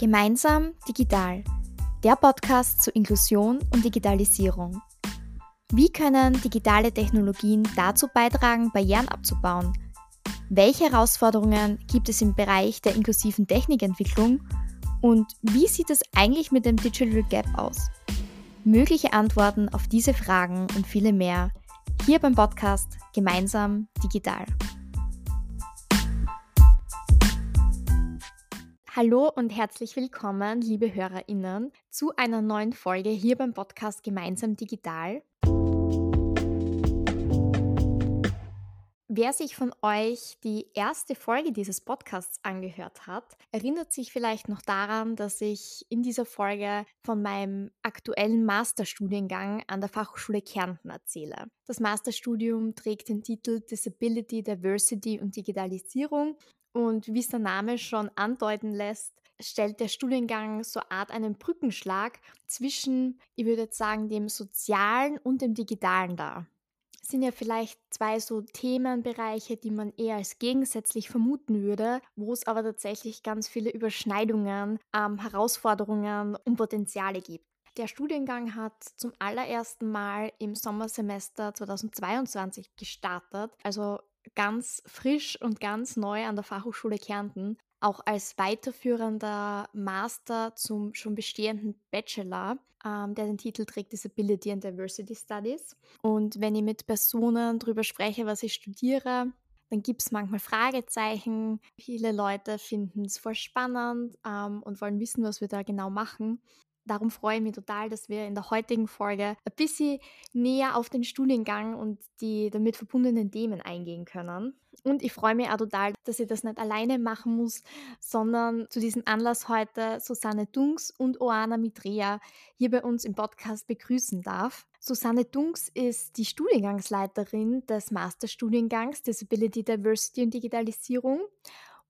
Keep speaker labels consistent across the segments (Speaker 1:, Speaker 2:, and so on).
Speaker 1: Gemeinsam digital. Der Podcast zur Inklusion und Digitalisierung. Wie können digitale Technologien dazu beitragen, Barrieren abzubauen? Welche Herausforderungen gibt es im Bereich der inklusiven Technikentwicklung? Und wie sieht es eigentlich mit dem Digital Gap aus? Mögliche Antworten auf diese Fragen und viele mehr hier beim Podcast Gemeinsam Digital. Hallo und herzlich willkommen, liebe HörerInnen, zu einer neuen Folge hier beim Podcast Gemeinsam Digital. Wer sich von euch die erste Folge dieses Podcasts angehört hat, erinnert sich vielleicht noch daran, dass ich in dieser Folge von meinem aktuellen Masterstudiengang an der Fachhochschule Kärnten erzähle. Das Masterstudium trägt den Titel Disability, Diversity und Digitalisierung und wie es der Name schon andeuten lässt, stellt der Studiengang so Art einen Brückenschlag zwischen, ich würde jetzt sagen, dem Sozialen und dem Digitalen dar. Sind ja vielleicht zwei so Themenbereiche, die man eher als gegensätzlich vermuten würde, wo es aber tatsächlich ganz viele Überschneidungen, ähm, Herausforderungen und Potenziale gibt. Der Studiengang hat zum allerersten Mal im Sommersemester 2022 gestartet, also ganz frisch und ganz neu an der Fachhochschule Kärnten, auch als weiterführender Master zum schon bestehenden Bachelor, ähm, der den Titel trägt Disability and Diversity Studies. Und wenn ich mit Personen darüber spreche, was ich studiere, dann gibt es manchmal Fragezeichen. Viele Leute finden es voll spannend ähm, und wollen wissen, was wir da genau machen. Darum freue ich mich total, dass wir in der heutigen Folge ein bisschen näher auf den Studiengang und die damit verbundenen Themen eingehen können. Und ich freue mich auch total, dass ich das nicht alleine machen muss, sondern zu diesem Anlass heute Susanne Dunks und Oana Mitrea hier bei uns im Podcast begrüßen darf. Susanne Dunks ist die Studiengangsleiterin des Masterstudiengangs Disability, Diversity und Digitalisierung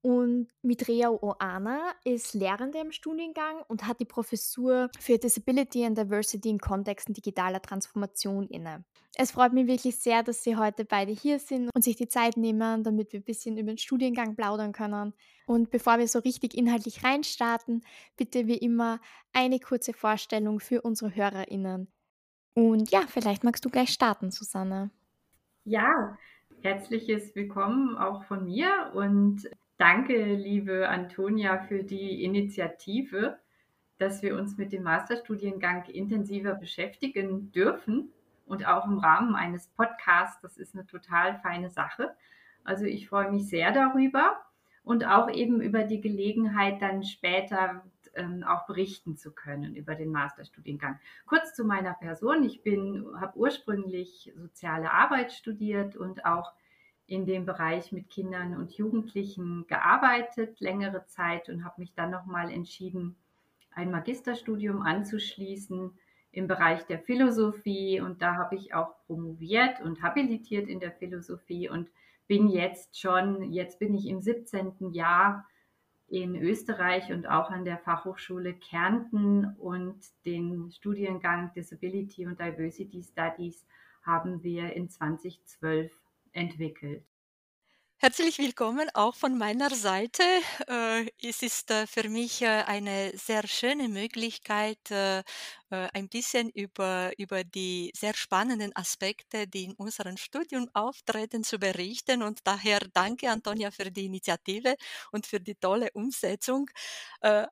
Speaker 1: und Mitrea Oana ist Lehrende im Studiengang und hat die Professur für Disability and Diversity in Kontexten digitaler Transformation inne. Es freut mich wirklich sehr, dass Sie heute beide hier sind und sich die Zeit nehmen, damit wir ein bisschen über den Studiengang plaudern können. Und bevor wir so richtig inhaltlich reinstarten, bitte wie immer eine kurze Vorstellung für unsere HörerInnen. Und ja, vielleicht magst du gleich starten, Susanne.
Speaker 2: Ja, herzliches Willkommen auch von mir und Danke, liebe Antonia, für die Initiative, dass wir uns mit dem Masterstudiengang intensiver beschäftigen dürfen und auch im Rahmen eines Podcasts. Das ist eine total feine Sache. Also ich freue mich sehr darüber und auch eben über die Gelegenheit, dann später ähm, auch berichten zu können über den Masterstudiengang. Kurz zu meiner Person. Ich habe ursprünglich soziale Arbeit studiert und auch in dem Bereich mit Kindern und Jugendlichen gearbeitet, längere Zeit und habe mich dann nochmal entschieden, ein Magisterstudium anzuschließen im Bereich der Philosophie und da habe ich auch promoviert und habilitiert in der Philosophie und bin jetzt schon, jetzt bin ich im 17. Jahr in Österreich und auch an der Fachhochschule Kärnten und den Studiengang Disability und Diversity Studies haben wir in 2012 entwickelt.
Speaker 3: Herzlich willkommen auch von meiner Seite. Äh, es ist äh, für mich äh, eine sehr schöne Möglichkeit, ein bisschen über, über die sehr spannenden Aspekte, die in unserem Studium auftreten, zu berichten. Und daher danke, Antonia, für die Initiative und für die tolle Umsetzung.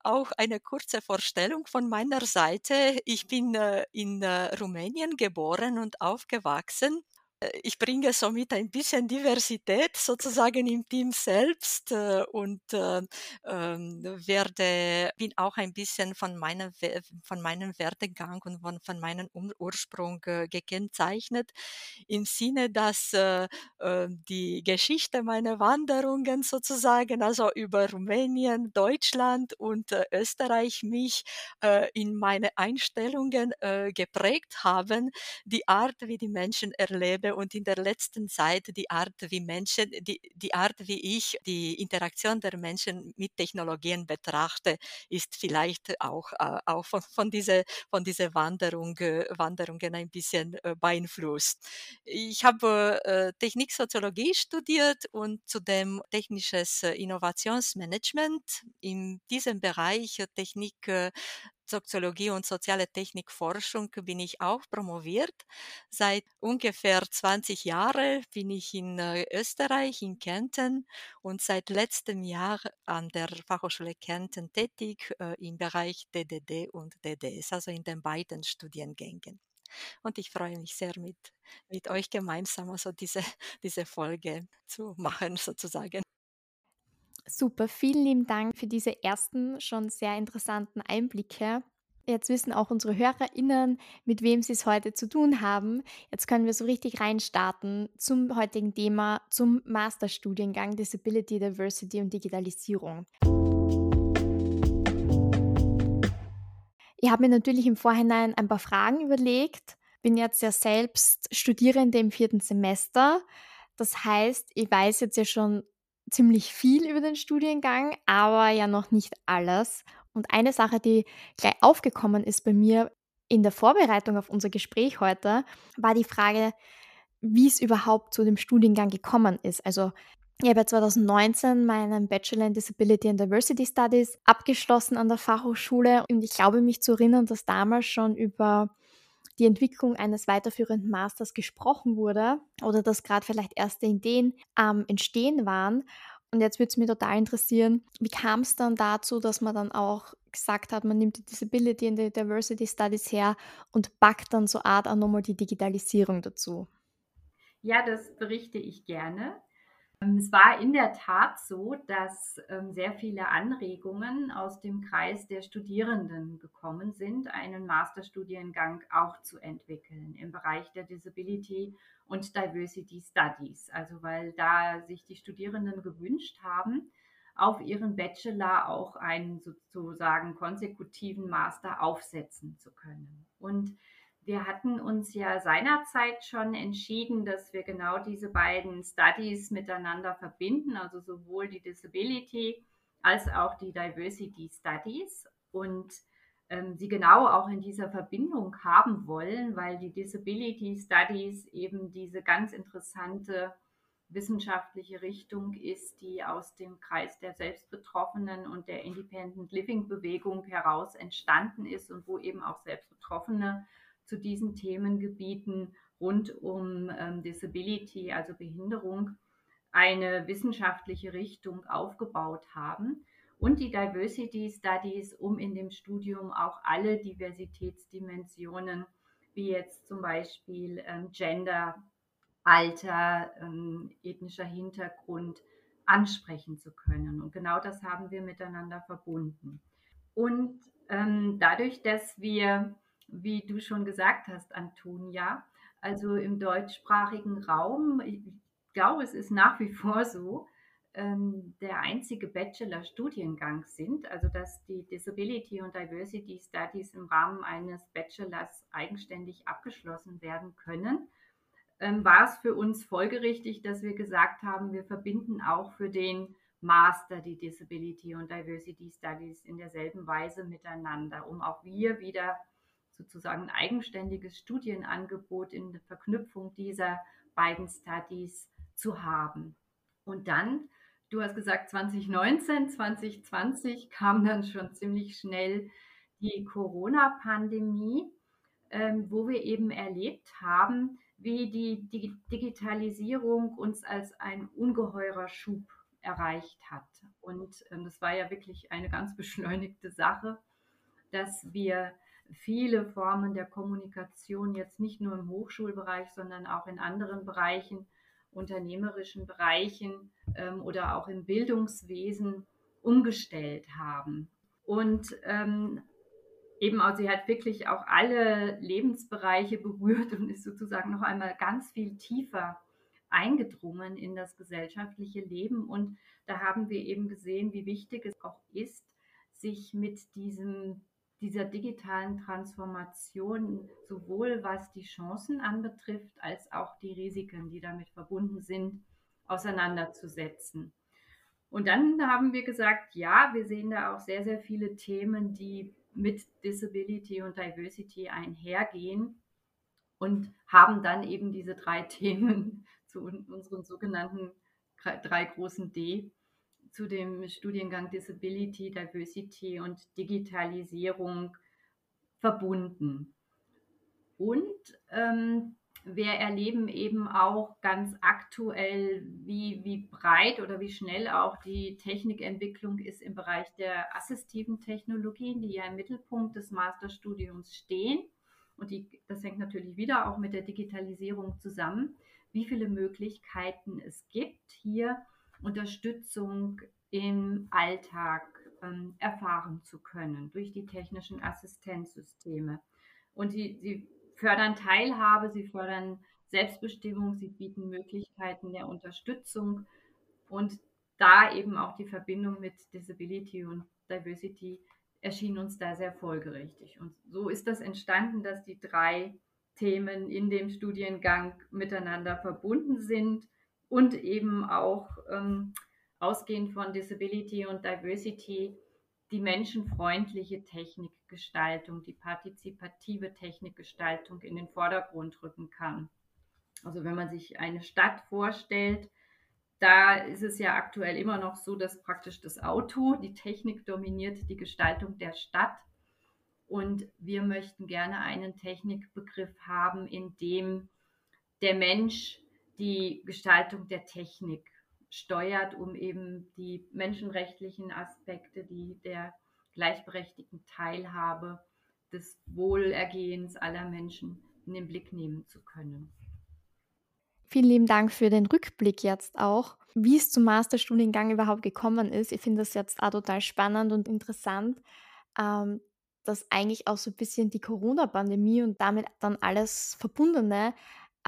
Speaker 3: Auch eine kurze Vorstellung von meiner Seite. Ich bin in Rumänien geboren und aufgewachsen ich bringe somit ein bisschen Diversität sozusagen im Team selbst äh, und äh, ähm, werde, bin auch ein bisschen von, meiner, von meinem Werdegang und von, von meinem Ursprung gekennzeichnet, im Sinne, dass die Geschichte meiner Wanderungen sozusagen, also über Rumänien, Deutschland und Österreich mich in meine Einstellungen geprägt haben, die Art, wie die Menschen erleben Jahre und in der letzten Zeit die Art, wie Menschen, die, die Art, wie ich die Interaktion der Menschen mit Technologien betrachte, ist vielleicht auch, äh, auch von, von dieser von diese Wanderung, äh, Wanderungen ein bisschen äh, beeinflusst. Ich habe äh, Techniksoziologie studiert und zudem technisches äh, Innovationsmanagement. In diesem Bereich äh, Technik äh, Soziologie und soziale Technikforschung bin ich auch promoviert. Seit ungefähr 20 Jahren bin ich in äh, Österreich, in Kärnten und seit letztem Jahr an der Fachhochschule Kärnten tätig äh, im Bereich DDD und DDS, also in den beiden Studiengängen. Und ich freue mich sehr, mit, mit euch gemeinsam also diese, diese Folge zu machen, sozusagen.
Speaker 1: Super, vielen lieben Dank für diese ersten schon sehr interessanten Einblicke. Jetzt wissen auch unsere HörerInnen, mit wem sie es heute zu tun haben. Jetzt können wir so richtig reinstarten zum heutigen Thema, zum Masterstudiengang Disability, Diversity und Digitalisierung. Ich habe mir natürlich im Vorhinein ein paar Fragen überlegt. Bin jetzt ja selbst Studierende im vierten Semester. Das heißt, ich weiß jetzt ja schon ziemlich viel über den Studiengang, aber ja noch nicht alles. Und eine Sache, die gleich aufgekommen ist bei mir in der Vorbereitung auf unser Gespräch heute, war die Frage, wie es überhaupt zu dem Studiengang gekommen ist. Also ich habe 2019 meinen Bachelor in Disability and Diversity Studies abgeschlossen an der Fachhochschule und ich glaube mich zu erinnern, dass damals schon über die Entwicklung eines weiterführenden Masters gesprochen wurde oder dass gerade vielleicht erste Ideen am Entstehen waren. Und jetzt würde es mich total interessieren, wie kam es dann dazu, dass man dann auch gesagt hat, man nimmt die Disability and the Diversity Studies her und packt dann so Art auch nochmal die Digitalisierung dazu?
Speaker 2: Ja, das berichte ich gerne. Ähm, es war in der Tat so, dass ähm, sehr viele Anregungen aus dem Kreis der Studierenden gekommen sind, einen Masterstudiengang auch zu entwickeln im Bereich der Disability und Diversity Studies. Also weil da sich die Studierenden gewünscht haben, auf ihren Bachelor auch einen sozusagen konsekutiven Master aufsetzen zu können. Und wir hatten uns ja seinerzeit schon entschieden, dass wir genau diese beiden Studies miteinander verbinden, also sowohl die Disability als auch die Diversity Studies. Und ähm, sie genau auch in dieser Verbindung haben wollen, weil die Disability Studies eben diese ganz interessante wissenschaftliche Richtung ist, die aus dem Kreis der Selbstbetroffenen und der Independent Living Bewegung heraus entstanden ist und wo eben auch Selbstbetroffene zu diesen Themengebieten rund um ähm, Disability, also Behinderung, eine wissenschaftliche Richtung aufgebaut haben und die Diversity Studies, um in dem Studium auch alle Diversitätsdimensionen, wie jetzt zum Beispiel ähm, Gender, Alter, ähm, ethnischer Hintergrund ansprechen zu können. Und genau das haben wir miteinander verbunden. Und ähm, dadurch, dass wir wie du schon gesagt hast, Antonia. Also im deutschsprachigen Raum, ich glaube, es ist nach wie vor so, ähm, der einzige Bachelor-Studiengang sind, also dass die Disability und Diversity Studies im Rahmen eines Bachelors eigenständig abgeschlossen werden können, ähm, war es für uns folgerichtig, dass wir gesagt haben, wir verbinden auch für den Master die Disability und Diversity Studies in derselben Weise miteinander, um auch wir wieder sozusagen ein eigenständiges Studienangebot in der Verknüpfung dieser beiden Studies zu haben. Und dann, du hast gesagt, 2019, 2020 kam dann schon ziemlich schnell die Corona-Pandemie, ähm, wo wir eben erlebt haben, wie die, die Digitalisierung uns als ein ungeheurer Schub erreicht hat. Und ähm, das war ja wirklich eine ganz beschleunigte Sache, dass wir viele Formen der Kommunikation jetzt nicht nur im Hochschulbereich, sondern auch in anderen Bereichen, unternehmerischen Bereichen ähm, oder auch im Bildungswesen umgestellt haben. Und ähm, eben, also sie hat wirklich auch alle Lebensbereiche berührt und ist sozusagen noch einmal ganz viel tiefer eingedrungen in das gesellschaftliche Leben. Und da haben wir eben gesehen, wie wichtig es auch ist, sich mit diesem dieser digitalen Transformation, sowohl was die Chancen anbetrifft, als auch die Risiken, die damit verbunden sind, auseinanderzusetzen. Und dann haben wir gesagt, ja, wir sehen da auch sehr, sehr viele Themen, die mit Disability und Diversity einhergehen und haben dann eben diese drei Themen zu unseren sogenannten drei großen D zu dem Studiengang Disability, Diversity und Digitalisierung verbunden. Und ähm, wir erleben eben auch ganz aktuell, wie, wie breit oder wie schnell auch die Technikentwicklung ist im Bereich der assistiven Technologien, die ja im Mittelpunkt des Masterstudiums stehen. Und die, das hängt natürlich wieder auch mit der Digitalisierung zusammen, wie viele Möglichkeiten es gibt, hier Unterstützung im Alltag ähm, erfahren zu können durch die technischen Assistenzsysteme. Und sie, sie fördern Teilhabe, sie fördern Selbstbestimmung, sie bieten Möglichkeiten der Unterstützung und da eben auch die Verbindung mit Disability und Diversity erschien uns da sehr folgerichtig. Und so ist das entstanden, dass die drei Themen in dem Studiengang miteinander verbunden sind und eben auch ähm, ausgehend von Disability und Diversity die menschenfreundliche Technikgestaltung, die partizipative Technikgestaltung in den Vordergrund rücken kann. Also wenn man sich eine Stadt vorstellt, da ist es ja aktuell immer noch so, dass praktisch das Auto, die Technik dominiert die Gestaltung der Stadt. Und wir möchten gerne einen Technikbegriff haben, in dem der Mensch die Gestaltung der Technik steuert, um eben die menschenrechtlichen Aspekte, die der gleichberechtigten Teilhabe des Wohlergehens aller Menschen in den Blick nehmen zu können.
Speaker 1: Vielen lieben Dank für den Rückblick jetzt auch, wie es zum Masterstudiengang überhaupt gekommen ist. Ich finde das jetzt auch total spannend und interessant, ähm, dass eigentlich auch so ein bisschen die Corona-Pandemie und damit dann alles Verbundene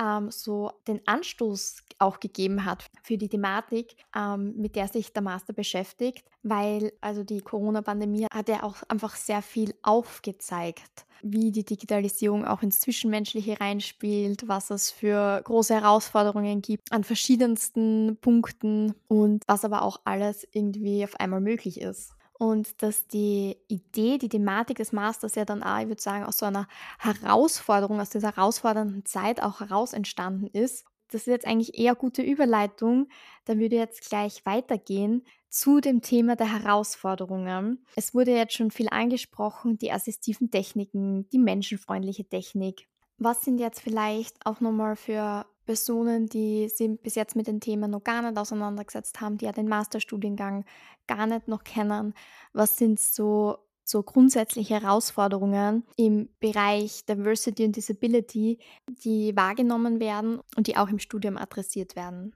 Speaker 1: ähm, so den Anstoß auch gegeben hat für die Thematik, ähm, mit der sich der Master beschäftigt, weil also die Corona-Pandemie hat ja auch einfach sehr viel aufgezeigt, wie die Digitalisierung auch ins Zwischenmenschliche reinspielt, was es für große Herausforderungen gibt an verschiedensten Punkten und was aber auch alles irgendwie auf einmal möglich ist und dass die Idee, die Thematik des Masters ja dann auch, ich würde sagen, aus so einer Herausforderung, aus dieser herausfordernden Zeit auch heraus entstanden ist. Das ist jetzt eigentlich eher gute Überleitung. Da würde jetzt gleich weitergehen zu dem Thema der Herausforderungen. Es wurde jetzt schon viel angesprochen, die assistiven Techniken, die menschenfreundliche Technik. Was sind jetzt vielleicht auch nochmal für Personen, die sich bis jetzt mit dem Thema noch gar nicht auseinandergesetzt haben, die ja den Masterstudiengang gar nicht noch kennen. Was sind so, so grundsätzliche Herausforderungen im Bereich Diversity und Disability, die wahrgenommen werden und die auch im Studium adressiert werden?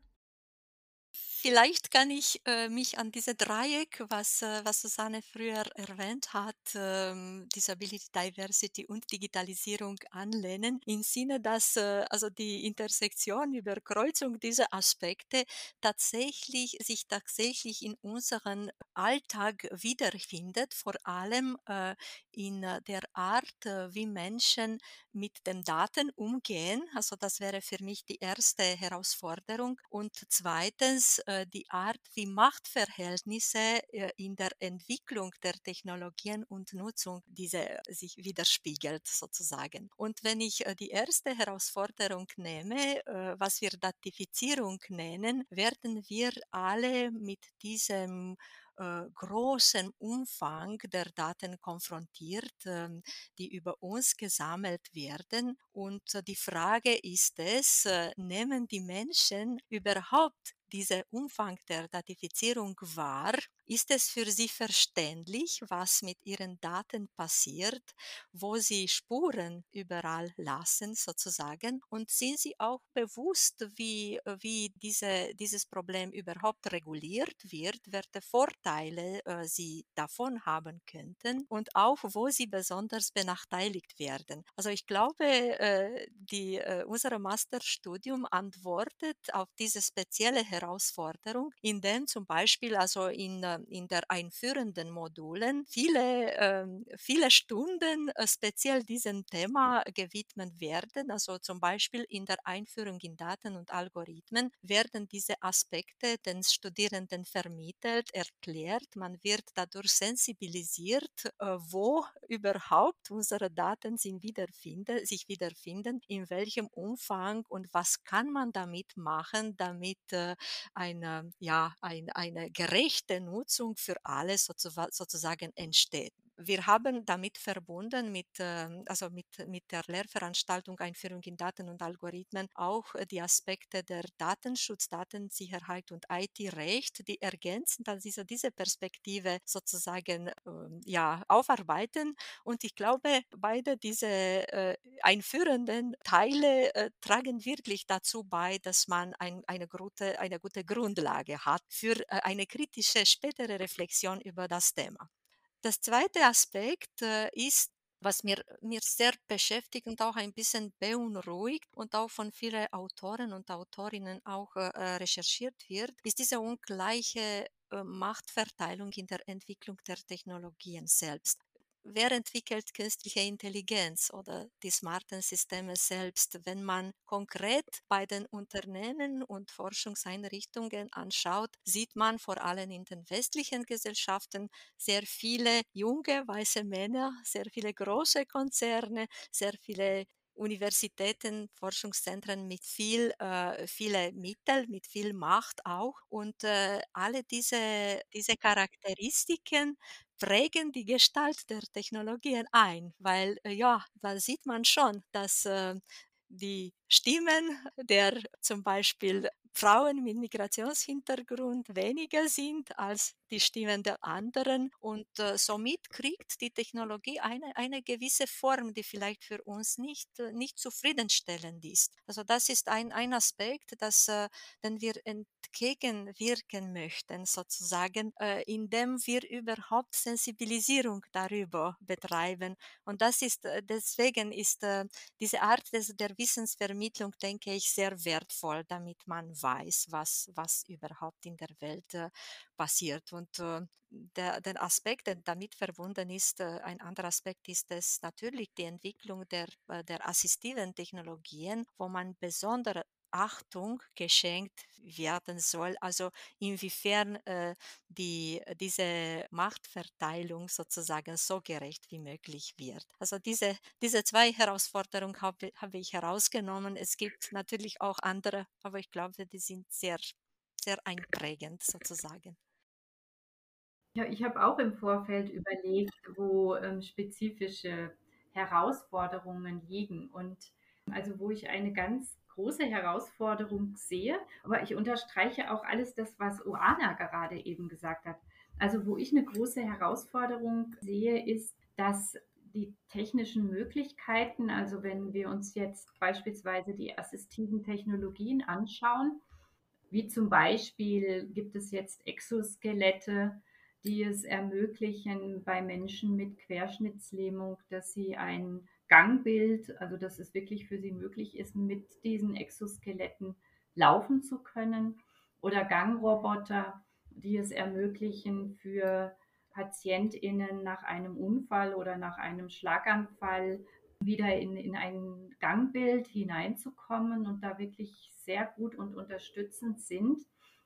Speaker 3: Vielleicht kann ich äh, mich an diese Dreieck, was, äh, was Susanne früher erwähnt hat, ähm, Disability, Diversity und Digitalisierung anlehnen, im Sinne, dass äh, also die Intersektion, Überkreuzung dieser Aspekte tatsächlich sich tatsächlich in unserem Alltag wiederfindet, vor allem äh, in der Art, äh, wie Menschen mit den Daten umgehen. Also das wäre für mich die erste Herausforderung. Und zweitens, äh, äh, die Art, wie Machtverhältnisse äh, in der Entwicklung der Technologien und Nutzung diese sich widerspiegelt sozusagen. Und wenn ich äh, die erste Herausforderung nehme, was wir Datifizierung nennen, werden wir alle mit diesem äh, großen Umfang der Daten konfrontiert, äh, die über uns gesammelt werden. Und äh, die Frage ist es, äh, nehmen die Menschen überhaupt dieser Umfang der Datifizierung wahr ist es für Sie verständlich, was mit Ihren Daten passiert, wo Sie Spuren überall lassen sozusagen? Und sind Sie auch bewusst, wie, wie diese, dieses Problem überhaupt reguliert wird, welche Vorteile äh, Sie davon haben könnten und auch, wo Sie besonders benachteiligt werden? Also ich glaube, äh, äh, unser Masterstudium antwortet auf diese spezielle Herausforderung, indem zum Beispiel also in der, in der einführenden Modulen viele, äh, viele Stunden äh, speziell diesem Thema gewidmet werden. Also zum Beispiel in der Einführung in Daten und Algorithmen werden diese Aspekte den Studierenden vermittelt, erklärt. Man wird dadurch sensibilisiert, äh, wo überhaupt unsere Daten sich wiederfinden, sich wiederfinden, in welchem Umfang und was kann man damit machen, damit äh, eine, ja, ein, eine gerechte Nutzung für alle sozusagen entsteht wir haben damit verbunden, mit, ähm, also mit, mit der Lehrveranstaltung Einführung in Daten und Algorithmen auch äh, die Aspekte der Datenschutz, Datensicherheit und IT-Recht, die ergänzend an diese, diese Perspektive sozusagen ähm, ja, aufarbeiten. Und ich glaube, beide diese äh, einführenden Teile äh, tragen wirklich dazu bei, dass man ein, eine, gute, eine gute Grundlage hat für eine kritische spätere Reflexion über das Thema. Das zweite Aspekt äh, ist, was mir, mir sehr beschäftigt und auch ein bisschen beunruhigt und auch von vielen Autoren und Autorinnen auch äh, äh recherchiert wird, ist diese ungleiche äh, Machtverteilung in der Entwicklung der Technologien selbst wer entwickelt künstliche Intelligenz oder die smarten Systeme selbst? Wenn man konkret bei den Unternehmen und Forschungseinrichtungen anschaut, sieht man vor allem in den westlichen Gesellschaften sehr viele junge weiße Männer, sehr viele große Konzerne, sehr viele Universitäten, Forschungszentren mit viel, äh, viele Mittel, mit viel Macht auch. Und äh, alle diese, diese Charakteristiken prägen die Gestalt der Technologien ein, weil äh, ja, da sieht man schon, dass äh, die Stimmen der zum Beispiel Frauen mit Migrationshintergrund weniger sind als die Stimmen der anderen. Und äh, somit kriegt die Technologie eine, eine gewisse Form, die vielleicht für uns nicht, äh, nicht zufriedenstellend ist. Also das ist ein, ein Aspekt, dass, äh, den wir entgegenwirken möchten, sozusagen, äh, indem wir überhaupt Sensibilisierung darüber betreiben. Und das ist, äh, deswegen ist äh, diese Art des, der Wissensvermittlung, denke ich, sehr wertvoll, damit man weiß, was, was überhaupt in der Welt äh, passiert. Und äh, der, der Aspekt, der damit verbunden ist, äh, ein anderer Aspekt ist es natürlich die Entwicklung der, äh, der assistiven Technologien, wo man besondere Achtung geschenkt werden soll. Also inwiefern äh, die, diese Machtverteilung sozusagen so gerecht wie möglich wird. Also diese, diese zwei Herausforderungen habe, habe ich herausgenommen. Es gibt natürlich auch andere, aber ich glaube, die sind sehr, sehr einprägend sozusagen.
Speaker 2: Ja, ich habe auch im Vorfeld überlegt, wo ähm, spezifische Herausforderungen liegen und also wo ich eine ganz große Herausforderung sehe. Aber ich unterstreiche auch alles das, was Oana gerade eben gesagt hat. Also wo ich eine große Herausforderung sehe, ist, dass die technischen Möglichkeiten, also wenn wir uns jetzt beispielsweise die assistiven Technologien anschauen, wie zum Beispiel gibt es jetzt Exoskelette, die es ermöglichen bei Menschen mit Querschnittslähmung, dass sie ein Gangbild, also dass es wirklich für sie möglich ist, mit diesen Exoskeletten laufen zu können oder Gangroboter, die es ermöglichen für PatientInnen nach einem Unfall oder nach einem Schlaganfall wieder in, in ein Gangbild hineinzukommen und da wirklich sehr gut und unterstützend sind.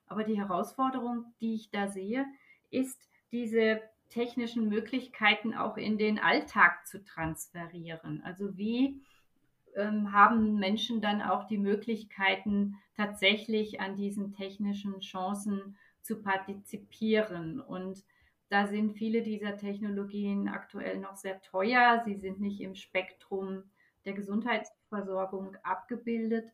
Speaker 2: Aber die Herausforderung, die ich da sehe, ist diese technischen Möglichkeiten auch in den Alltag zu transferieren. Also wie ähm, haben Menschen dann auch die Möglichkeiten, tatsächlich an diesen technischen Chancen zu partizipieren. Und da sind viele dieser Technologien aktuell noch sehr teuer. Sie sind nicht im Spektrum der Gesundheitsversorgung abgebildet.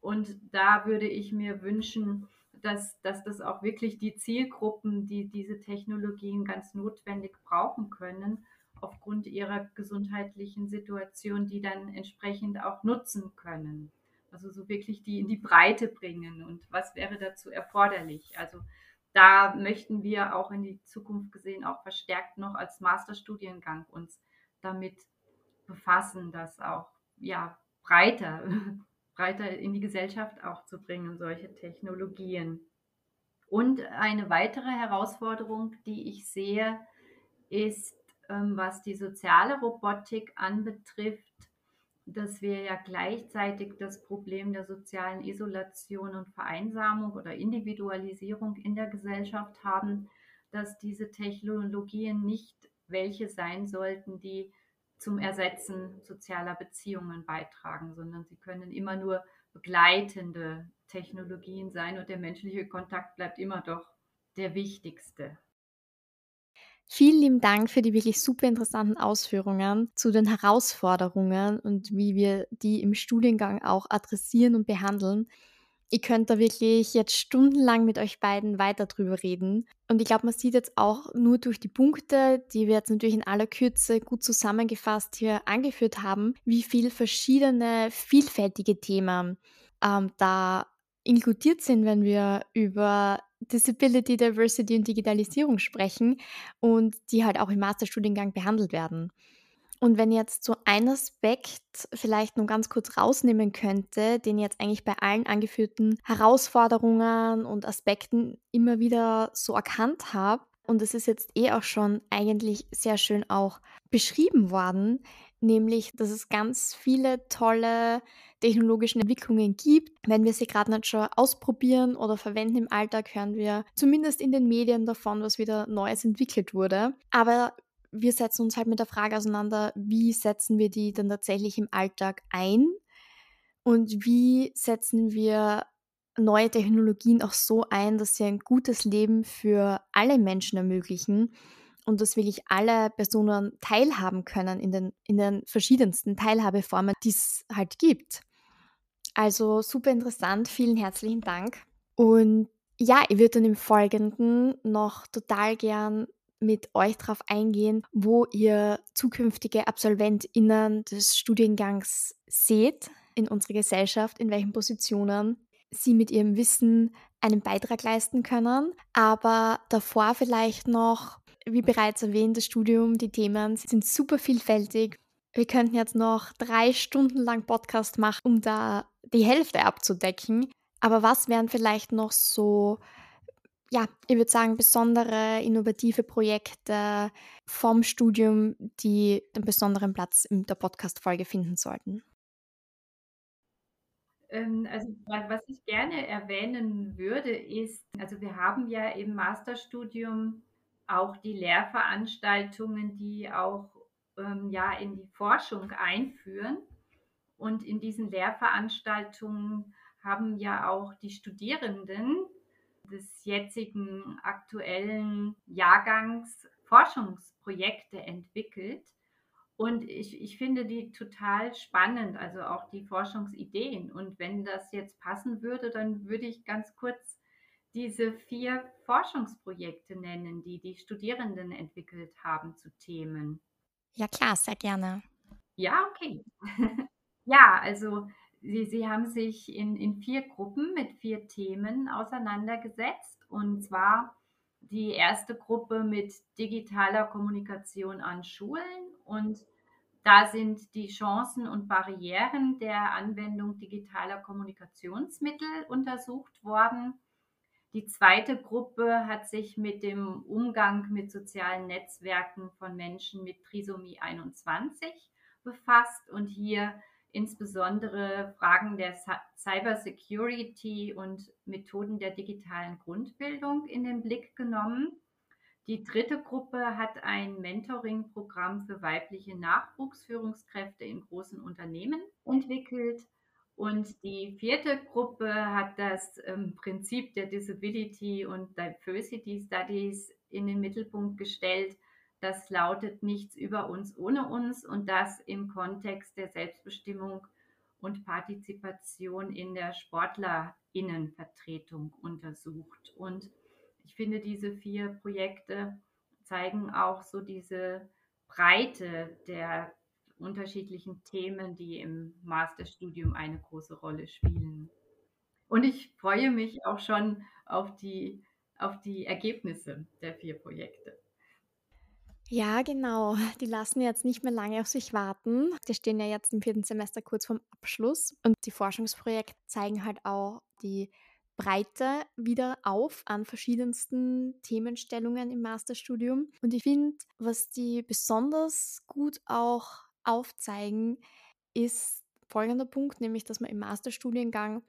Speaker 2: Und da würde ich mir wünschen, dass, dass das auch wirklich die Zielgruppen, die diese Technologien ganz notwendig brauchen können, aufgrund ihrer gesundheitlichen Situation, die dann entsprechend auch nutzen können. Also so wirklich die in die Breite bringen und was wäre dazu erforderlich. Also da möchten wir auch in die Zukunft gesehen auch verstärkt noch als Masterstudiengang uns damit befassen, das auch ja breiter breiter in die Gesellschaft auch zu bringen, solche Technologien. Und eine weitere Herausforderung, die ich sehe, ist, ähm, was die soziale Robotik anbetrifft, dass wir ja gleichzeitig das Problem der sozialen Isolation und Vereinsamung oder Individualisierung in der Gesellschaft haben, dass diese Technologien nicht welche sein sollten, die zum Ersetzen sozialer Beziehungen beitragen, sondern sie können immer nur begleitende Technologien sein und der menschliche Kontakt bleibt immer doch der wichtigste.
Speaker 1: Vielen lieben Dank für die wirklich super interessanten Ausführungen zu den Herausforderungen und wie wir die im Studiengang auch adressieren und behandeln. Ihr könnt da wirklich jetzt stundenlang mit euch beiden weiter drüber reden. Und ich glaube, man sieht jetzt auch nur durch die Punkte, die wir jetzt natürlich in aller Kürze gut zusammengefasst hier angeführt haben, wie viel verschiedene, vielfältige Themen ähm, da inkludiert sind, wenn wir über Disability, Diversity und Digitalisierung sprechen und die halt auch im Masterstudiengang behandelt werden. Und wenn jetzt so ein Aspekt vielleicht nur ganz kurz rausnehmen könnte, den ich jetzt eigentlich bei allen angeführten Herausforderungen und Aspekten immer wieder so erkannt habe, und es ist jetzt eh auch schon eigentlich sehr schön auch beschrieben worden, nämlich, dass es ganz viele tolle technologische Entwicklungen gibt. Wenn wir sie gerade nicht schon ausprobieren oder verwenden im Alltag, hören wir zumindest in den Medien davon, was wieder Neues entwickelt wurde. Aber wir setzen uns halt mit der Frage auseinander, wie setzen wir die dann tatsächlich im Alltag ein und wie setzen wir neue Technologien auch so ein, dass sie ein gutes Leben für alle Menschen ermöglichen und dass wirklich alle Personen teilhaben können in den, in den verschiedensten Teilhabeformen, die es halt gibt. Also super interessant, vielen herzlichen Dank. Und ja, ich würde dann im Folgenden noch total gern mit euch darauf eingehen, wo ihr zukünftige AbsolventInnen des Studiengangs seht in unserer Gesellschaft, in welchen Positionen sie mit ihrem Wissen einen Beitrag leisten können. Aber davor vielleicht noch, wie bereits erwähnt, das Studium, die Themen sind super vielfältig. Wir könnten jetzt noch drei Stunden lang Podcast machen, um da die Hälfte abzudecken. Aber was wären vielleicht noch so ja, ich würde sagen, besondere innovative Projekte vom Studium, die einen besonderen Platz in der Podcast-Folge finden sollten?
Speaker 2: Ähm, also, was ich gerne erwähnen würde, ist, also wir haben ja im Masterstudium auch die Lehrveranstaltungen, die auch ähm, ja in die Forschung einführen. Und in diesen Lehrveranstaltungen haben ja auch die Studierenden des jetzigen aktuellen Jahrgangs Forschungsprojekte entwickelt. Und ich, ich finde die total spannend, also auch die Forschungsideen. Und wenn das jetzt passen würde, dann würde ich ganz kurz diese vier Forschungsprojekte nennen, die die Studierenden entwickelt haben zu Themen.
Speaker 1: Ja klar, sehr gerne.
Speaker 2: Ja, okay. ja, also Sie, Sie haben sich in, in vier Gruppen mit vier Themen auseinandergesetzt. Und zwar die erste Gruppe mit digitaler Kommunikation an Schulen. Und da sind die Chancen und Barrieren der Anwendung digitaler Kommunikationsmittel untersucht worden. Die zweite Gruppe hat sich mit dem Umgang mit sozialen Netzwerken von Menschen mit Trisomie 21 befasst und hier insbesondere Fragen der Cyber Security und Methoden der digitalen Grundbildung in den Blick genommen. Die dritte Gruppe hat ein Mentoring-Programm für weibliche Nachwuchsführungskräfte in großen Unternehmen entwickelt. Und die vierte Gruppe hat das ähm, Prinzip der Disability und Diversity Studies in den Mittelpunkt gestellt das lautet nichts über uns ohne uns und das im Kontext der Selbstbestimmung und Partizipation in der Sportlerinnenvertretung untersucht. Und ich finde, diese vier Projekte zeigen auch so diese Breite der unterschiedlichen Themen, die im Masterstudium eine große Rolle spielen. Und ich freue mich auch schon auf die, auf die Ergebnisse der vier Projekte.
Speaker 1: Ja, genau. Die lassen jetzt nicht mehr lange auf sich warten. Die stehen ja jetzt im vierten Semester kurz vorm Abschluss und die Forschungsprojekte zeigen halt auch die Breite wieder auf an verschiedensten Themenstellungen im Masterstudium. Und ich finde, was die besonders gut auch aufzeigen, ist folgender Punkt, nämlich dass man im Masterstudiengang,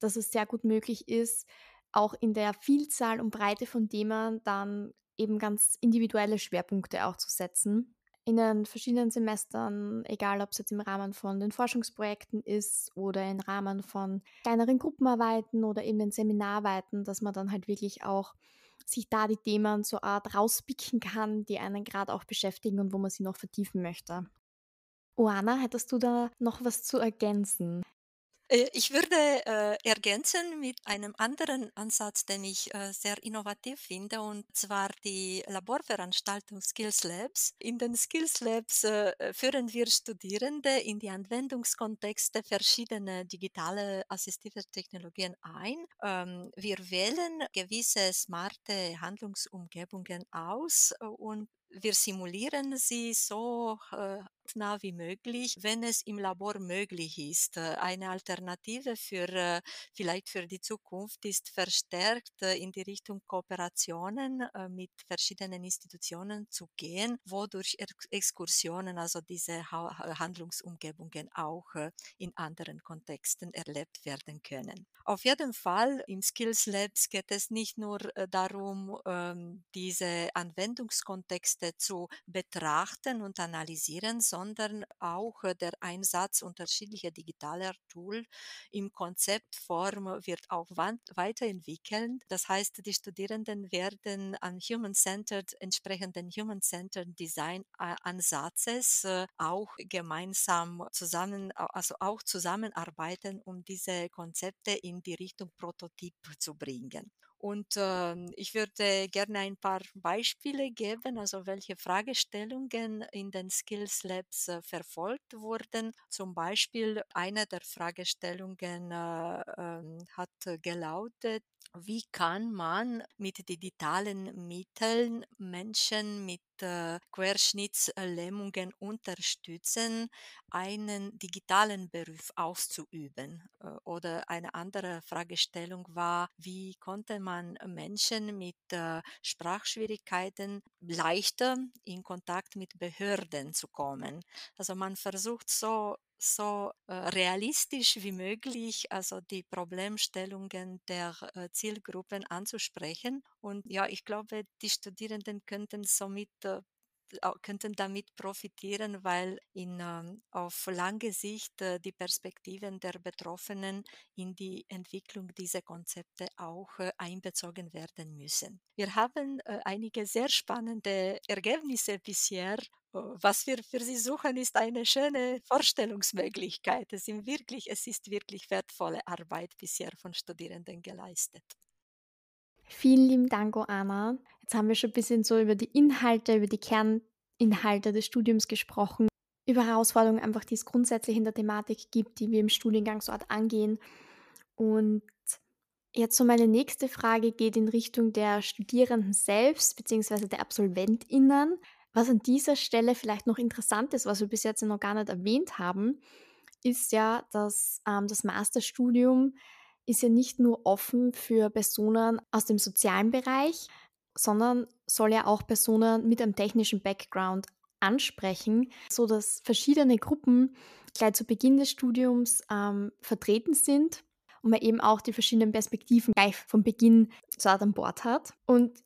Speaker 1: dass es sehr gut möglich ist, auch in der Vielzahl und Breite von Themen dann eben ganz individuelle Schwerpunkte auch zu setzen in den verschiedenen Semestern, egal ob es jetzt im Rahmen von den Forschungsprojekten ist oder im Rahmen von kleineren Gruppenarbeiten oder eben den Seminararbeiten, dass man dann halt wirklich auch sich da die Themen so Art rauspicken kann, die einen gerade auch beschäftigen und wo man sie noch vertiefen möchte. Oana, hättest du da noch was zu ergänzen?
Speaker 3: Äh, ich würde äh, ergänzen mit einem anderen Ansatz, den ich äh, sehr innovativ finde, und zwar die Laborveranstaltung Skills Labs. In den Skills Labs äh, führen wir Studierende in die Anwendungskontexte verschiedener digitale assistive Technologien ein. Ähm, wir wählen gewisse smarte Handlungsumgebungen aus äh, und wir simulieren sie so äh, nah wie möglich, wenn es im Labor möglich ist. Äh, eine Alternative für äh, vielleicht für die Zukunft ist verstärkt äh, in die Richtung Kooperationen mit verschiedenen Institutionen zu gehen, wodurch Exkursionen, also diese ha Handlungsumgebungen auch in anderen Kontexten erlebt werden können. Auf jeden Fall im Skills Labs geht es nicht nur darum, ähm, diese Anwendungskontexte Texte zu betrachten und analysieren, sondern auch äh, der Einsatz unterschiedlicher digitaler Tools im Konzeptform wird auch weiterentwickelt. Das heißt, die Studierenden werden an Human-Centered, entsprechenden Human-Centered Design Ansatzes äh, auch gemeinsam zusammen, also auch zusammenarbeiten, um diese Konzepte in die Richtung Prototyp zu bringen. Und äh, ich würde gerne ein paar Beispiele geben, also welche Fragestellungen in den Skills Labs äh, verfolgt wurden. Zum Beispiel eine der Fragestellungen äh, ähm, hat gelautet, wie kann man mit digitalen Mitteln Menschen mit äh, Querschnittslähmungen unterstützen, einen digitalen Beruf auszuüben? Äh, oder eine andere Fragestellung war, wie konnte man Menschen mit äh, Sprachschwierigkeiten leichter in Kontakt mit Behörden zu kommen? Also man versucht so so äh, realistisch wie möglich, also die Problemstellungen der äh, Zielgruppen anzusprechen. Und ja, ich glaube, die Studierenden könnten somit äh, könnten damit profitieren, weil in, ähm, auf lange Sicht die Perspektiven der Betroffenen in die Entwicklung dieser Konzepte auch einbezogen werden müssen. Wir haben einige sehr spannende Ergebnisse bisher was wir für sie suchen, ist eine schöne Vorstellungsmöglichkeit. Es, sind wirklich, es ist wirklich wertvolle Arbeit bisher von Studierenden geleistet.
Speaker 1: Vielen lieben Dank, Anna. Jetzt haben wir schon ein bisschen so über die Inhalte, über die Kerninhalte des Studiums gesprochen, über Herausforderungen einfach, die es grundsätzlich in der Thematik gibt, die wir im Studiengang so angehen. Und jetzt so meine nächste Frage geht in Richtung der Studierenden selbst, beziehungsweise der AbsolventInnen. Was an dieser Stelle vielleicht noch interessant ist, was wir bis jetzt noch gar nicht erwähnt haben, ist ja, dass ähm, das Masterstudium ist ja nicht nur offen für Personen aus dem sozialen Bereich, sondern soll ja auch Personen mit einem technischen Background ansprechen, so dass verschiedene Gruppen gleich zu Beginn des Studiums ähm, vertreten sind und man eben auch die verschiedenen Perspektiven gleich von Beginn so an Bord hat. Und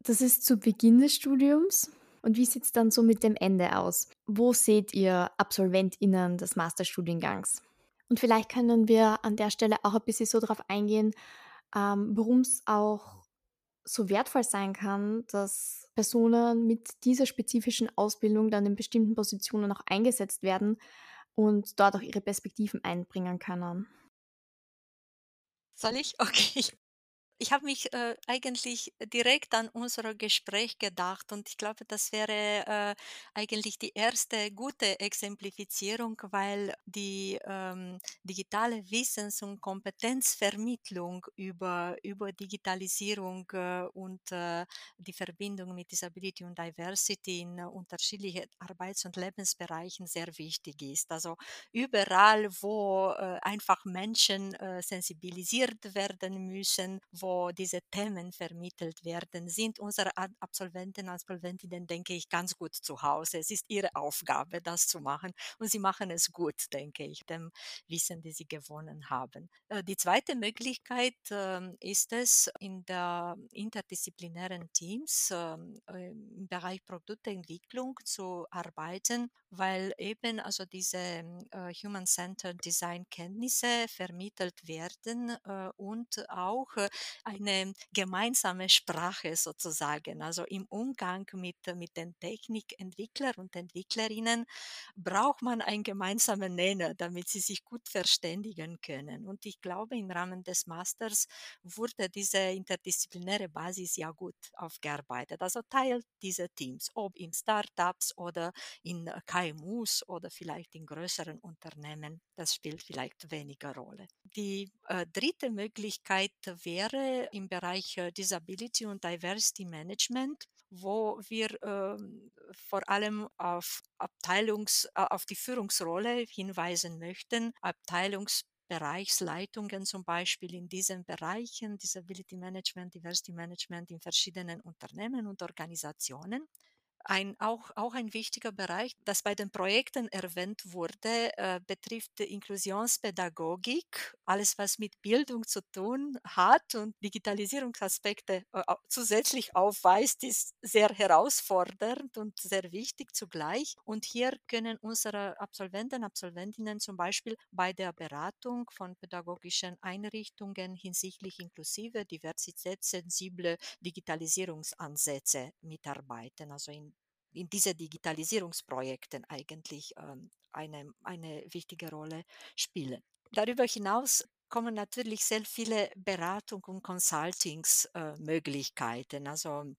Speaker 1: das ist zu Beginn des Studiums und wie sieht es dann so mit dem Ende aus? Wo seht ihr AbsolventInnen des Masterstudiengangs? Und vielleicht können wir an der Stelle auch ein bisschen so darauf eingehen, ähm, warum es auch so wertvoll sein kann, dass Personen mit dieser spezifischen Ausbildung dann in bestimmten Positionen auch eingesetzt werden und dort auch ihre Perspektiven einbringen können.
Speaker 3: Soll ich? Okay. ich habe mich äh, eigentlich direkt an unser Gespräch gedacht und ich glaube, das wäre äh, eigentlich die erste gute Exemplifizierung, weil die ähm, digitale Wissens- und Kompetenzvermittlung über, über Digitalisierung äh, und äh, die Verbindung mit Disability und Diversity in unterschiedlichen Arbeits- und Lebensbereichen sehr wichtig ist. Also überall, wo äh, einfach Menschen äh, sensibilisiert werden müssen, wo diese Themen vermittelt werden, sind unsere Absolventen Absolventinnen, denke ich, ganz gut zu Hause. Es ist ihre Aufgabe, das zu machen und sie machen es gut, denke ich, dem Wissen, das sie gewonnen haben. Äh, die zweite Möglichkeit ähm, ist es, in der interdisziplinären Teams ähm, im Bereich Produktentwicklung zu arbeiten, weil eben also diese äh, Human-Centered Design-Kenntnisse vermittelt werden äh, und auch eine gemeinsame Sprache sozusagen. Also im Umgang mit, mit den Technikentwicklern und Entwicklerinnen braucht man einen gemeinsamen Nenner, damit sie sich gut verständigen können. Und ich glaube, im Rahmen des Masters wurde diese interdisziplinäre Basis ja gut aufgearbeitet. Also Teil dieser Teams, ob in Startups oder in KMUs oder vielleicht in größeren Unternehmen, das spielt vielleicht weniger Rolle. Die äh, dritte Möglichkeit wäre im Bereich äh, Disability und Diversity Management, wo wir äh, vor allem auf Abteilungs, äh, auf die Führungsrolle hinweisen möchten, Abteilungs Bereichsleitungen zum Beispiel in diesen Bereichen, Disability Management, Diversity Management in verschiedenen Unternehmen und Organisationen. Ein, auch, auch ein wichtiger Bereich, das bei den Projekten erwähnt wurde, äh, betrifft Inklusionspädagogik. Alles, was mit Bildung zu tun hat und Digitalisierungsaspekte äh, zusätzlich aufweist, ist sehr herausfordernd und sehr wichtig zugleich. Und hier können unsere Absolventen, Absolventinnen zum Beispiel bei der Beratung von pädagogischen Einrichtungen hinsichtlich inklusive, diversitätssensible Digitalisierungsansätze mitarbeiten. Also in in diese Digitalisierungsprojekten eigentlich ähm, eine, eine wichtige Rolle spielen. Darüber hinaus kommen natürlich sehr viele Beratung- und Consultingsmöglichkeiten. Äh, also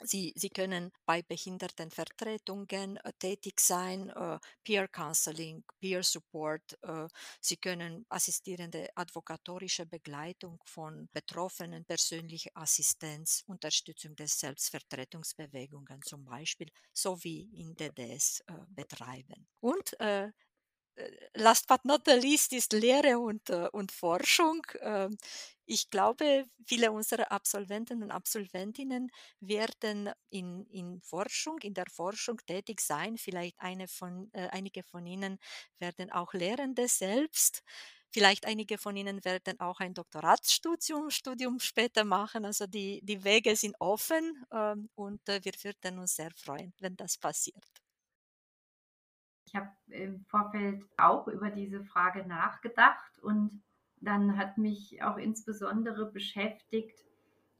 Speaker 3: Sie, Sie können bei Behindertenvertretungen äh, tätig sein, äh, Peer Counseling, Peer Support. Äh, Sie können assistierende advokatorische Begleitung von Betroffenen, persönliche Assistenz, Unterstützung des Selbstvertretungsbewegungen zum Beispiel, sowie in DDS äh, betreiben. Und äh, last but not the least ist Lehre und, äh, und Forschung. Ähm, ich glaube, viele unserer Absolventen und Absolventinnen werden in, in Forschung, in der Forschung tätig sein. Vielleicht eine von, äh, einige von ihnen werden auch Lehrende selbst. Vielleicht einige von ihnen werden auch ein Doktoratsstudium Studium später machen. Also die, die Wege sind offen ähm, und äh, wir würden uns sehr freuen, wenn das passiert.
Speaker 2: Ich habe im Vorfeld auch über diese Frage nachgedacht und dann hat mich auch insbesondere beschäftigt,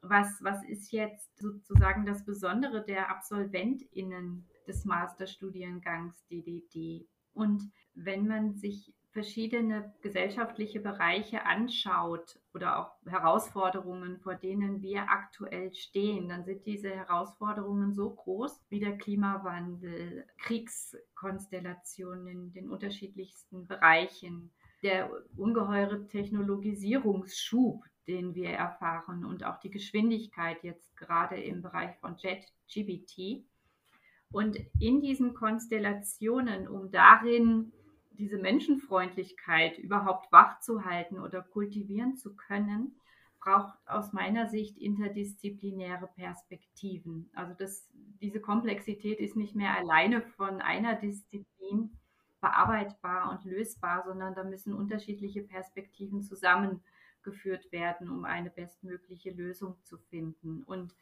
Speaker 2: was, was ist jetzt sozusagen das Besondere der AbsolventInnen des Masterstudiengangs DDD? Und wenn man sich verschiedene gesellschaftliche Bereiche anschaut oder auch Herausforderungen, vor denen wir aktuell stehen, dann sind diese Herausforderungen so groß wie der Klimawandel, Kriegskonstellationen in den unterschiedlichsten Bereichen, der ungeheure Technologisierungsschub, den wir erfahren und auch die Geschwindigkeit jetzt gerade im Bereich von JetGBT. Und in diesen Konstellationen, um darin diese Menschenfreundlichkeit überhaupt wachzuhalten oder kultivieren zu können, braucht aus meiner Sicht interdisziplinäre Perspektiven. Also das, diese Komplexität ist nicht mehr alleine von einer Disziplin bearbeitbar und lösbar, sondern da müssen unterschiedliche Perspektiven zusammengeführt werden, um eine bestmögliche Lösung zu finden. Und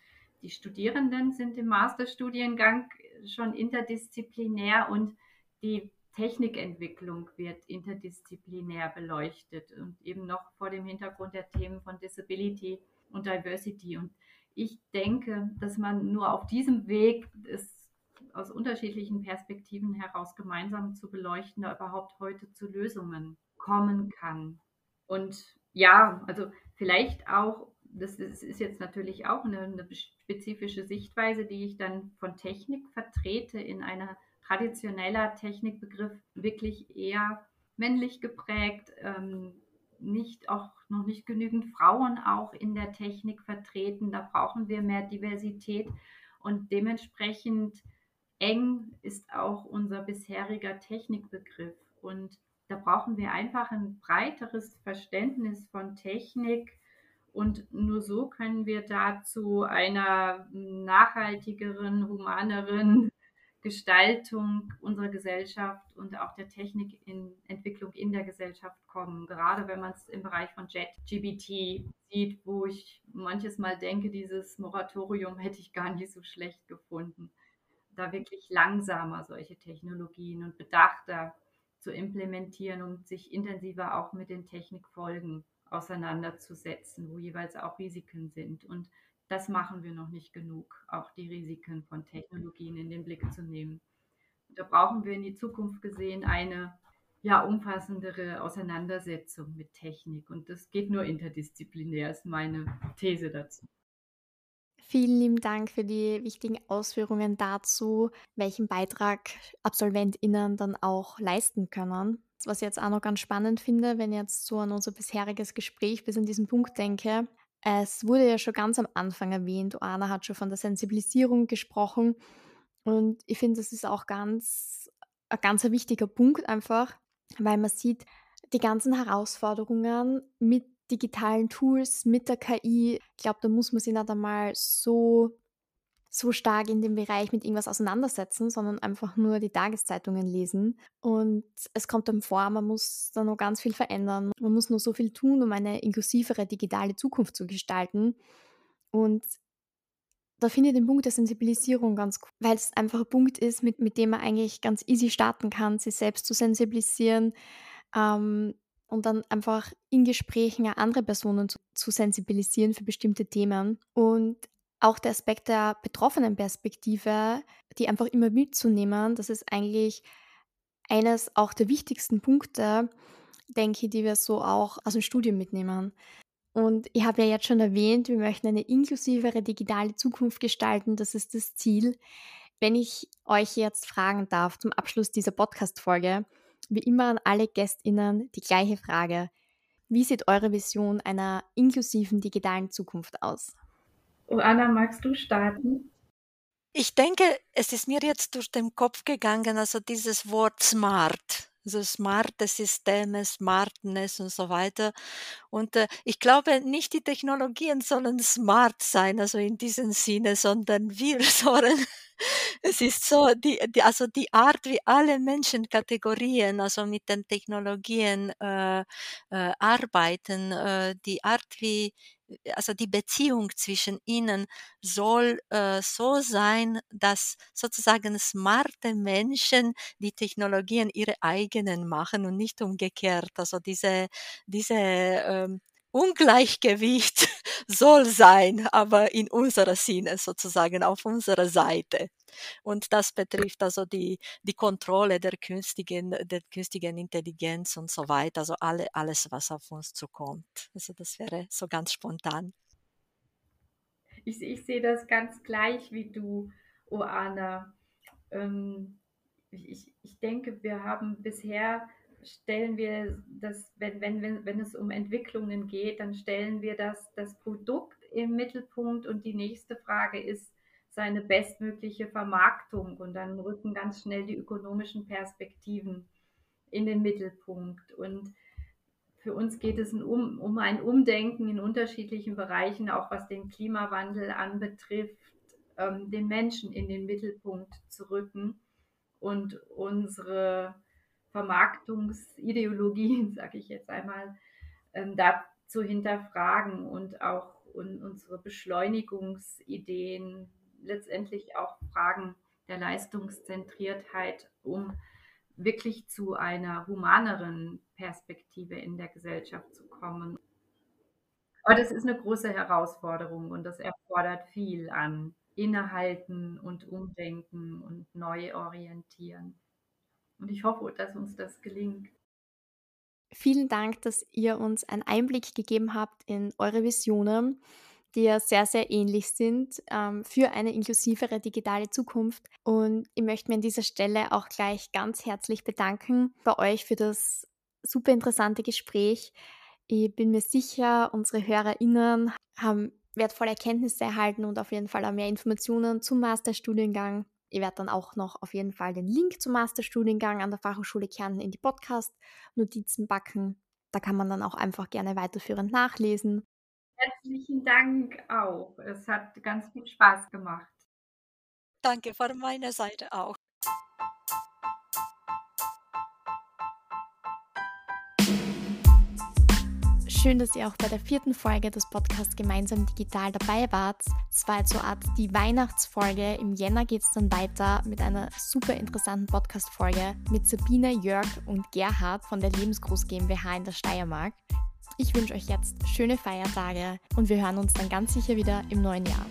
Speaker 2: die Studierenden sind im Masterstudiengang schon interdisziplinär und die Technikentwicklung wird interdisziplinär beleuchtet und eben noch vor dem Hintergrund der Themen von Disability und Diversity. Und ich denke, dass man nur auf diesem Weg, es aus unterschiedlichen Perspektiven heraus gemeinsam zu beleuchten, da überhaupt heute zu Lösungen kommen kann. Und ja, also vielleicht auch das ist, jetzt natürlich auch eine, eine, spezifische Sichtweise, die ich dann von Technik vertrete, in einer traditioneller Technikbegriff wirklich eher männlich geprägt, ähm, nicht auch noch nicht genügend Frauen auch in der Technik vertreten. Da brauchen wir mehr Diversität und dementsprechend eng ist auch unser bisheriger Technikbegriff. Und da brauchen wir einfach ein breiteres Verständnis von Technik. Und nur so können wir dazu einer nachhaltigeren, humaneren Gestaltung unserer Gesellschaft und auch der Technikentwicklung in der Gesellschaft kommen. Gerade wenn man es im Bereich von JetGBT sieht, wo ich manches Mal denke, dieses Moratorium hätte ich gar nicht so schlecht gefunden. Da wirklich langsamer solche Technologien und bedachter zu implementieren und sich intensiver auch mit den Technikfolgen auseinanderzusetzen, wo jeweils auch Risiken sind. Und das machen wir noch nicht genug, auch die Risiken von Technologien in den Blick zu nehmen. Da brauchen wir in die Zukunft gesehen eine ja, umfassendere Auseinandersetzung mit Technik. Und das geht nur interdisziplinär, ist meine These dazu.
Speaker 1: Vielen lieben Dank für die wichtigen Ausführungen dazu, welchen Beitrag AbsolventInnen dann auch leisten können. Was ich jetzt auch noch ganz spannend finde, wenn ich jetzt so an unser bisheriges Gespräch bis an diesen Punkt denke, es wurde ja schon ganz am Anfang erwähnt, Oana hat schon von der Sensibilisierung gesprochen und ich finde, das ist auch ganz, ein ganz wichtiger Punkt einfach, weil man sieht, die ganzen Herausforderungen mit digitalen Tools, mit der KI, ich glaube, da muss man sich nicht einmal so so stark in dem Bereich mit irgendwas auseinandersetzen, sondern einfach nur die Tageszeitungen lesen. Und es kommt dann vor, man muss da noch ganz viel verändern. Man muss nur so viel tun, um eine inklusivere digitale Zukunft zu gestalten. Und da finde ich den Punkt der Sensibilisierung ganz cool, weil es einfach ein Punkt ist, mit, mit dem man eigentlich ganz easy starten kann, sich selbst zu sensibilisieren ähm, und dann einfach in Gesprächen andere Personen zu, zu sensibilisieren für bestimmte Themen. Und auch der Aspekt der betroffenen Perspektive, die einfach immer mitzunehmen, das ist eigentlich eines auch der wichtigsten Punkte, denke ich, die wir so auch aus dem Studium mitnehmen. Und ich habe ja jetzt schon erwähnt, wir möchten eine inklusivere digitale Zukunft gestalten. Das ist das Ziel. Wenn ich euch jetzt fragen darf zum Abschluss dieser Podcast-Folge, wie immer an alle GästInnen die gleiche Frage. Wie sieht eure Vision einer inklusiven digitalen Zukunft aus?
Speaker 2: Anna, magst du starten?
Speaker 3: Ich denke, es ist mir jetzt durch den Kopf gegangen, also dieses Wort smart, also smarte Systeme, Smartness und so weiter. Und äh, ich glaube, nicht die Technologien sollen smart sein, also in diesem Sinne, sondern wir sollen es ist so, die, die, also die Art, wie alle Menschenkategorien, also mit den Technologien äh, äh, arbeiten, äh, die Art, wie also die Beziehung zwischen ihnen soll äh, so sein, dass sozusagen smarte Menschen die Technologien ihre eigenen machen und nicht umgekehrt. Also diese, diese ähm, Ungleichgewicht soll sein, aber in unserer Sinne sozusagen auf unserer Seite. Und das betrifft also die, die Kontrolle der künstlichen, der künstlichen Intelligenz und so weiter, also alle, alles, was auf uns zukommt. Also das wäre so ganz spontan.
Speaker 2: Ich, ich sehe das ganz gleich wie du, Oana. Ähm, ich, ich denke, wir haben bisher stellen wir das, wenn, wenn, wenn, wenn es um Entwicklungen geht, dann stellen wir das, das Produkt im Mittelpunkt und die nächste Frage ist seine bestmögliche Vermarktung und dann rücken ganz schnell die ökonomischen Perspektiven in den Mittelpunkt. Und für uns geht es um, um ein Umdenken in unterschiedlichen Bereichen, auch was den Klimawandel anbetrifft, ähm, den Menschen in den Mittelpunkt zu rücken und unsere Vermarktungsideologien, sage ich jetzt einmal, ähm, da zu hinterfragen und auch und unsere Beschleunigungsideen, letztendlich auch Fragen der Leistungszentriertheit, um wirklich zu einer humaneren Perspektive in der Gesellschaft zu kommen. Aber das ist eine große Herausforderung und das erfordert viel an Innehalten und Umdenken und Neuorientieren. Und ich hoffe, dass uns das gelingt.
Speaker 1: Vielen Dank, dass ihr uns einen Einblick gegeben habt in eure Visionen, die ja sehr, sehr ähnlich sind ähm, für eine inklusivere digitale Zukunft. Und ich möchte mir an dieser Stelle auch gleich ganz herzlich bedanken bei euch für das super interessante Gespräch. Ich bin mir sicher, unsere HörerInnen haben wertvolle Erkenntnisse erhalten und auf jeden Fall auch mehr Informationen zum Masterstudiengang. Ich werde dann auch noch auf jeden Fall den Link zum Masterstudiengang an der Fachhochschule Kärnten in die Podcast-Notizen backen. Da kann man dann auch einfach gerne weiterführend nachlesen.
Speaker 2: Herzlichen Dank auch. Es hat ganz viel Spaß gemacht.
Speaker 3: Danke von meiner Seite auch.
Speaker 1: Schön, dass ihr auch bei der vierten Folge des Podcasts Gemeinsam Digital dabei wart. Es war jetzt so Art die Weihnachtsfolge. Im Jänner geht es dann weiter mit einer super interessanten Podcast-Folge mit Sabine, Jörg und Gerhard von der Lebensgroß GmbH in der Steiermark. Ich wünsche euch jetzt schöne Feiertage und wir hören uns dann ganz sicher wieder im neuen Jahr.